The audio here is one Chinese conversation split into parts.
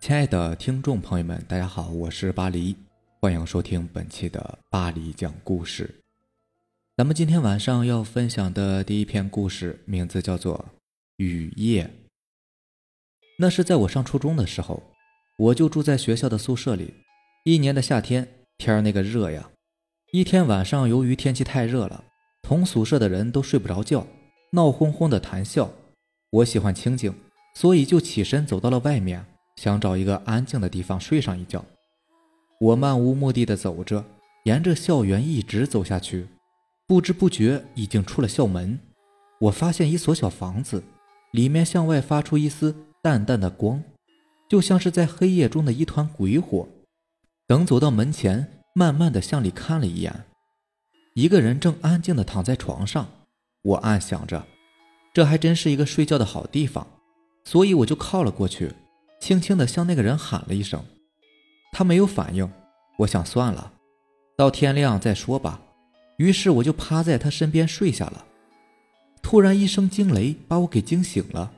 亲爱的听众朋友们，大家好，我是巴黎，欢迎收听本期的巴黎讲故事。咱们今天晚上要分享的第一篇故事，名字叫做《雨夜》。那是在我上初中的时候，我就住在学校的宿舍里。一年的夏天，天儿那个热呀！一天晚上，由于天气太热了，同宿舍的人都睡不着觉，闹哄哄的谈笑。我喜欢清静，所以就起身走到了外面。想找一个安静的地方睡上一觉，我漫无目的的走着，沿着校园一直走下去，不知不觉已经出了校门。我发现一所小房子，里面向外发出一丝淡淡的光，就像是在黑夜中的一团鬼火。等走到门前，慢慢的向里看了一眼，一个人正安静的躺在床上。我暗想着，这还真是一个睡觉的好地方，所以我就靠了过去。轻轻地向那个人喊了一声，他没有反应。我想算了，到天亮再说吧。于是我就趴在他身边睡下了。突然一声惊雷把我给惊醒了，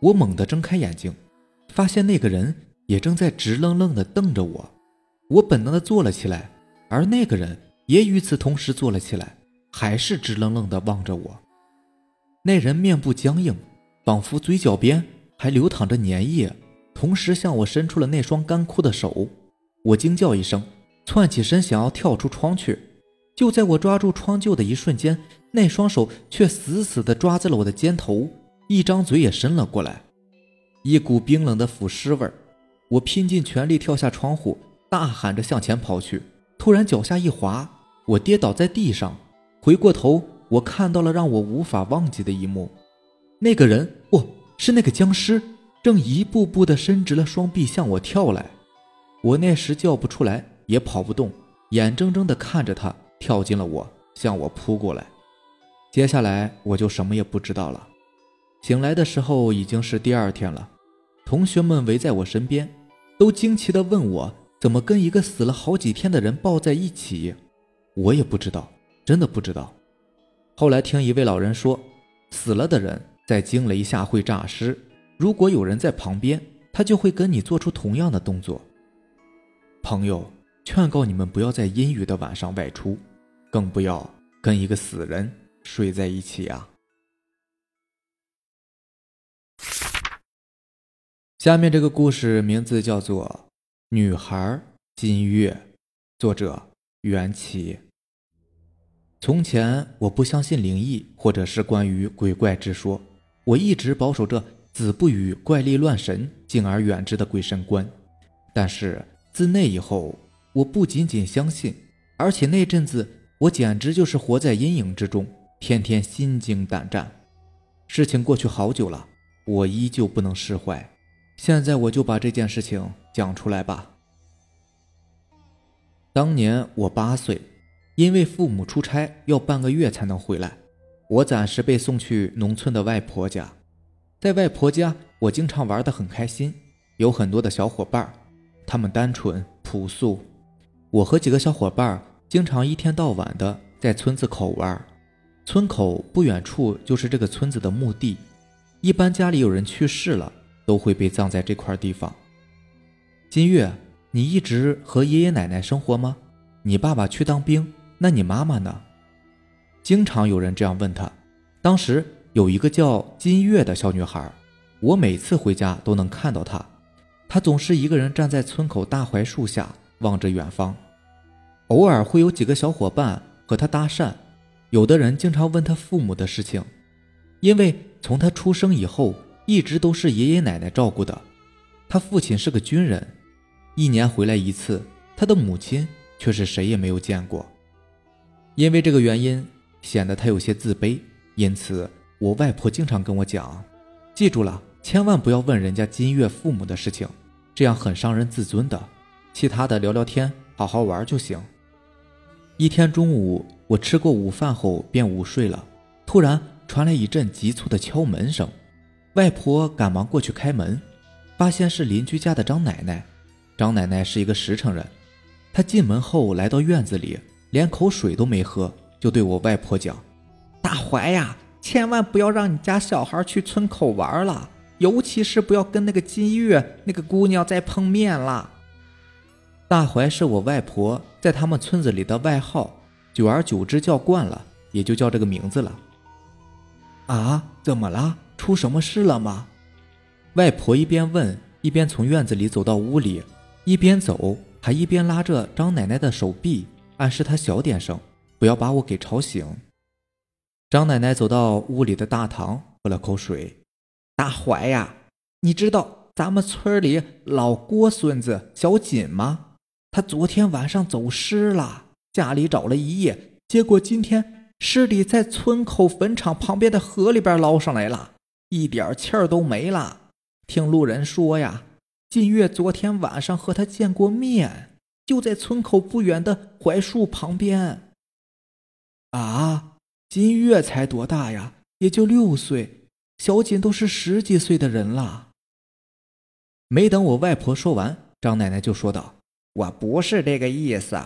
我猛地睁开眼睛，发现那个人也正在直愣愣地瞪着我。我本能地坐了起来，而那个人也与此同时坐了起来，还是直愣愣地望着我。那人面部僵硬，仿佛嘴角边还流淌着粘液。同时向我伸出了那双干枯的手，我惊叫一声，窜起身想要跳出窗去。就在我抓住窗臼的一瞬间，那双手却死死地抓在了我的肩头，一张嘴也伸了过来，一股冰冷的腐尸味儿。我拼尽全力跳下窗户，大喊着向前跑去。突然脚下一滑，我跌倒在地上。回过头，我看到了让我无法忘记的一幕：那个人，不是那个僵尸。正一步步地伸直了双臂向我跳来，我那时叫不出来，也跑不动，眼睁睁地看着他跳进了我，向我扑过来。接下来我就什么也不知道了。醒来的时候已经是第二天了，同学们围在我身边，都惊奇地问我怎么跟一个死了好几天的人抱在一起。我也不知道，真的不知道。后来听一位老人说，死了的人在惊雷下会诈尸。如果有人在旁边，他就会跟你做出同样的动作。朋友，劝告你们不要在阴雨的晚上外出，更不要跟一个死人睡在一起啊！下面这个故事名字叫做《女孩金月》，作者袁奇。从前我不相信灵异或者是关于鬼怪之说，我一直保守着。子不语怪力乱神，敬而远之的鬼神观。但是自那以后，我不仅仅相信，而且那阵子我简直就是活在阴影之中，天天心惊胆战。事情过去好久了，我依旧不能释怀。现在我就把这件事情讲出来吧。当年我八岁，因为父母出差要半个月才能回来，我暂时被送去农村的外婆家。在外婆家，我经常玩得很开心，有很多的小伙伴，他们单纯朴素。我和几个小伙伴经常一天到晚的在村子口玩，村口不远处就是这个村子的墓地，一般家里有人去世了，都会被葬在这块地方。金月，你一直和爷爷奶奶生活吗？你爸爸去当兵，那你妈妈呢？经常有人这样问他，当时。有一个叫金月的小女孩，我每次回家都能看到她。她总是一个人站在村口大槐树下，望着远方。偶尔会有几个小伙伴和她搭讪，有的人经常问她父母的事情，因为从她出生以后，一直都是爷爷奶奶照顾的。她父亲是个军人，一年回来一次，她的母亲却是谁也没有见过。因为这个原因，显得她有些自卑，因此。我外婆经常跟我讲，记住了，千万不要问人家金月父母的事情，这样很伤人自尊的。其他的聊聊天，好好玩就行。一天中午，我吃过午饭后便午睡了，突然传来一阵急促的敲门声，外婆赶忙过去开门，发现是邻居家的张奶奶。张奶奶是一个实诚人，她进门后来到院子里，连口水都没喝，就对我外婆讲：“大槐呀。”千万不要让你家小孩去村口玩了，尤其是不要跟那个金月那个姑娘再碰面了。大槐是我外婆在他们村子里的外号，久而久之叫惯了，也就叫这个名字了。啊，怎么了？出什么事了吗？外婆一边问，一边从院子里走到屋里，一边走还一边拉着张奶奶的手臂，暗示她小点声，不要把我给吵醒。张奶奶走到屋里的大堂，喝了口水。大怀呀，你知道咱们村里老郭孙子小锦吗？他昨天晚上走失了，家里找了一夜，结果今天尸体在村口坟场旁边的河里边捞上来了，一点气儿都没了。听路人说呀，金月昨天晚上和他见过面，就在村口不远的槐树旁边。啊，金月才多大呀？也就六岁，小锦都是十几岁的人了。没等我外婆说完，张奶奶就说道。我不是这个意思，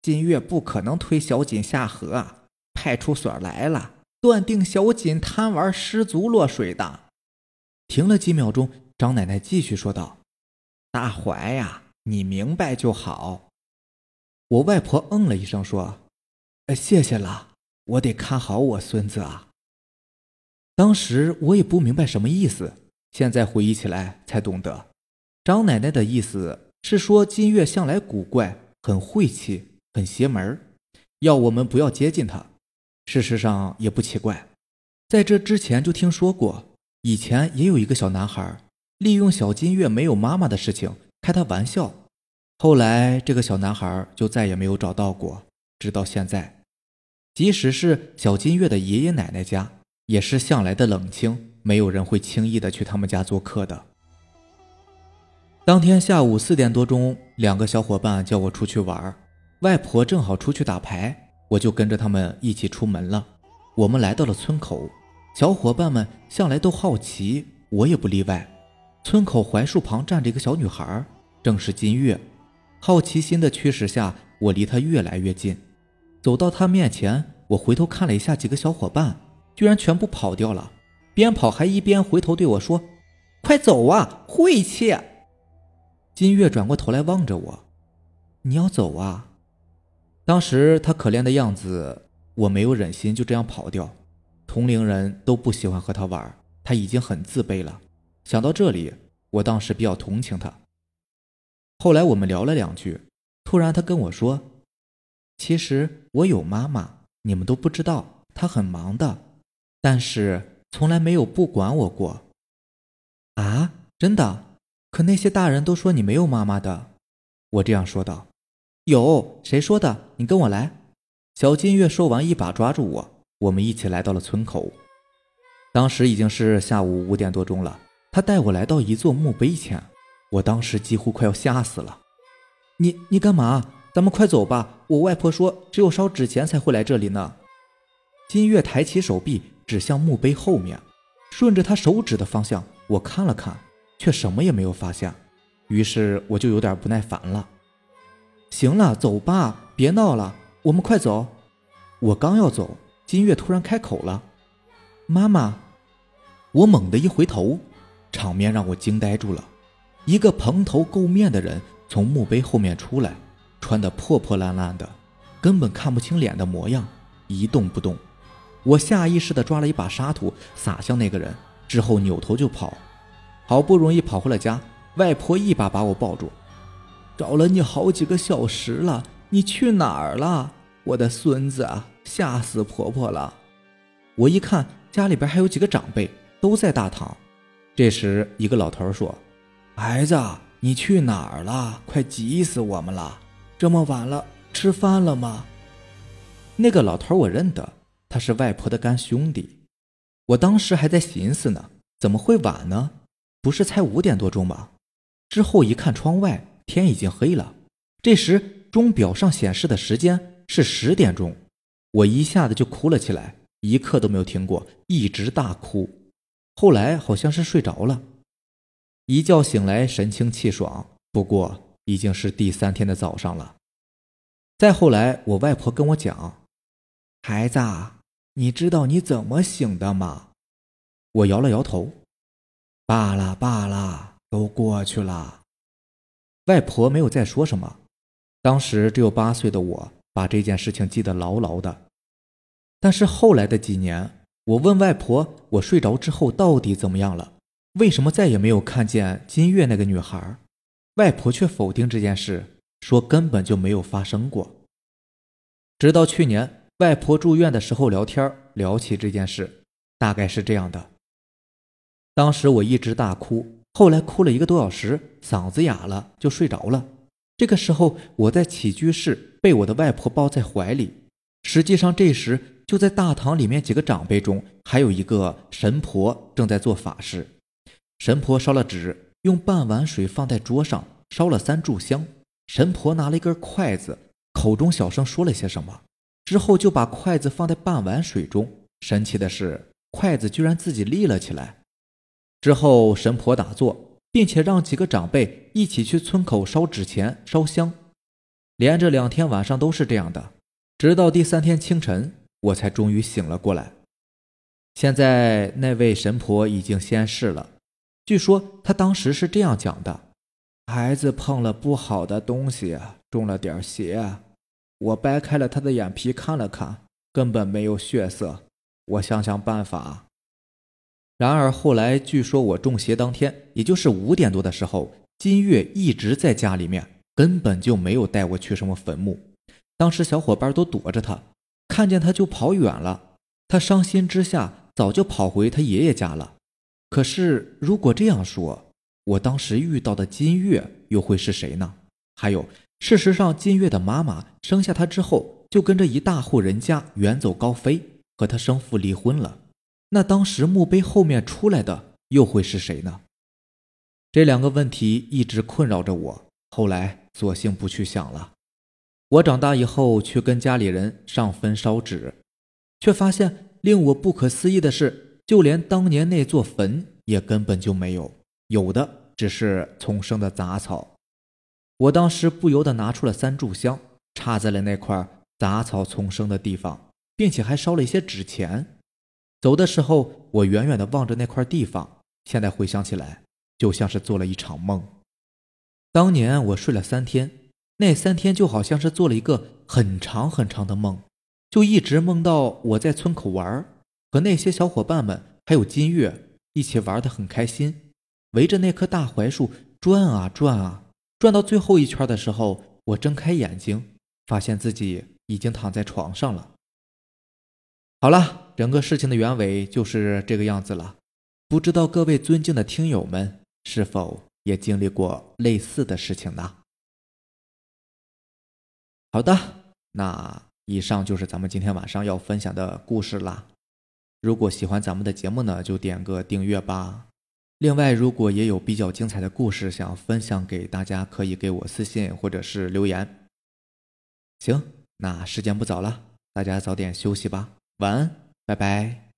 金月不可能推小锦下河。派出所来了，断定小锦贪玩失足落水的。停了几秒钟，张奶奶继续说道：“大怀呀，你明白就好。”我外婆嗯了一声，说：“谢谢了，我得看好我孙子啊。”当时我也不明白什么意思，现在回忆起来才懂得，张奶奶的意思。是说金月向来古怪，很晦气，很邪门要我们不要接近他。事实上也不奇怪，在这之前就听说过，以前也有一个小男孩利用小金月没有妈妈的事情开他玩笑，后来这个小男孩就再也没有找到过，直到现在。即使是小金月的爷爷奶奶家，也是向来的冷清，没有人会轻易的去他们家做客的。当天下午四点多钟，两个小伙伴叫我出去玩，外婆正好出去打牌，我就跟着他们一起出门了。我们来到了村口，小伙伴们向来都好奇，我也不例外。村口槐树旁站着一个小女孩，正是金月。好奇心的驱使下，我离她越来越近。走到他面前，我回头看了一下几个小伙伴，居然全部跑掉了，边跑还一边回头对我说：“快走啊，晦气！”金月转过头来望着我：“你要走啊？”当时他可怜的样子，我没有忍心就这样跑掉。同龄人都不喜欢和他玩，他已经很自卑了。想到这里，我当时比较同情他。后来我们聊了两句，突然他跟我说：“其实我有妈妈，你们都不知道，她很忙的，但是从来没有不管我过。”啊，真的？可那些大人都说你没有妈妈的，我这样说道。有谁说的？你跟我来。小金月说完，一把抓住我，我们一起来到了村口。当时已经是下午五点多钟了。他带我来到一座墓碑前，我当时几乎快要吓死了。你你干嘛？咱们快走吧。我外婆说，只有烧纸钱才会来这里呢。金月抬起手臂指向墓碑后面，顺着他手指的方向，我看了看。却什么也没有发现，于是我就有点不耐烦了。行了，走吧，别闹了，我们快走。我刚要走，金月突然开口了：“妈妈！”我猛地一回头，场面让我惊呆住了。一个蓬头垢面的人从墓碑后面出来，穿得破破烂烂的，根本看不清脸的模样，一动不动。我下意识地抓了一把沙土撒向那个人，之后扭头就跑。好不容易跑回了家，外婆一把把我抱住，找了你好几个小时了，你去哪儿了？我的孙子啊，吓死婆婆了！我一看家里边还有几个长辈都在大堂。这时一个老头说：“孩子，你去哪儿了？快急死我们了！这么晚了，吃饭了吗？”那个老头我认得，他是外婆的干兄弟。我当时还在寻思呢，怎么会晚呢？不是才五点多钟吗？之后一看窗外，天已经黑了。这时钟表上显示的时间是十点钟，我一下子就哭了起来，一刻都没有停过，一直大哭。后来好像是睡着了，一觉醒来神清气爽。不过已经是第三天的早上了。再后来，我外婆跟我讲：“孩子，你知道你怎么醒的吗？”我摇了摇头。罢了罢了，都过去了。外婆没有再说什么。当时只有八岁的我，把这件事情记得牢牢的。但是后来的几年，我问外婆，我睡着之后到底怎么样了？为什么再也没有看见金月那个女孩？外婆却否定这件事，说根本就没有发生过。直到去年，外婆住院的时候聊天，聊起这件事，大概是这样的：当时我一直大哭，后来哭了一个多小时，嗓子哑了，就睡着了。这个时候，我在起居室被我的外婆抱在怀里。实际上，这时就在大堂里面几个长辈中，还有一个神婆正在做法事。神婆烧了纸，用半碗水放在桌上，烧了三炷香。神婆拿了一根筷子，口中小声说了些什么，之后就把筷子放在半碗水中。神奇的是，筷子居然自己立了起来。之后，神婆打坐。并且让几个长辈一起去村口烧纸钱、烧香，连着两天晚上都是这样的，直到第三天清晨，我才终于醒了过来。现在那位神婆已经仙逝了，据说他当时是这样讲的：孩子碰了不好的东西，中了点邪，我掰开了他的眼皮看了看，根本没有血色，我想想办法。然而后来，据说我中邪当天，也就是五点多的时候，金月一直在家里面，根本就没有带我去什么坟墓。当时小伙伴都躲着他，看见他就跑远了。他伤心之下，早就跑回他爷爷家了。可是如果这样说，我当时遇到的金月又会是谁呢？还有，事实上，金月的妈妈生下他之后，就跟着一大户人家远走高飞，和他生父离婚了。那当时墓碑后面出来的又会是谁呢？这两个问题一直困扰着我，后来索性不去想了。我长大以后去跟家里人上坟烧纸，却发现令我不可思议的是，就连当年那座坟也根本就没有，有的只是丛生的杂草。我当时不由得拿出了三炷香，插在了那块杂草丛生的地方，并且还烧了一些纸钱。走的时候，我远远的望着那块地方。现在回想起来，就像是做了一场梦。当年我睡了三天，那三天就好像是做了一个很长很长的梦，就一直梦到我在村口玩，和那些小伙伴们还有金月一起玩的很开心，围着那棵大槐树转啊转啊，转到最后一圈的时候，我睁开眼睛，发现自己已经躺在床上了。好了，整个事情的原委就是这个样子了。不知道各位尊敬的听友们是否也经历过类似的事情呢？好的，那以上就是咱们今天晚上要分享的故事啦。如果喜欢咱们的节目呢，就点个订阅吧。另外，如果也有比较精彩的故事想分享给大家，可以给我私信或者是留言。行，那时间不早了，大家早点休息吧。晚安，拜拜。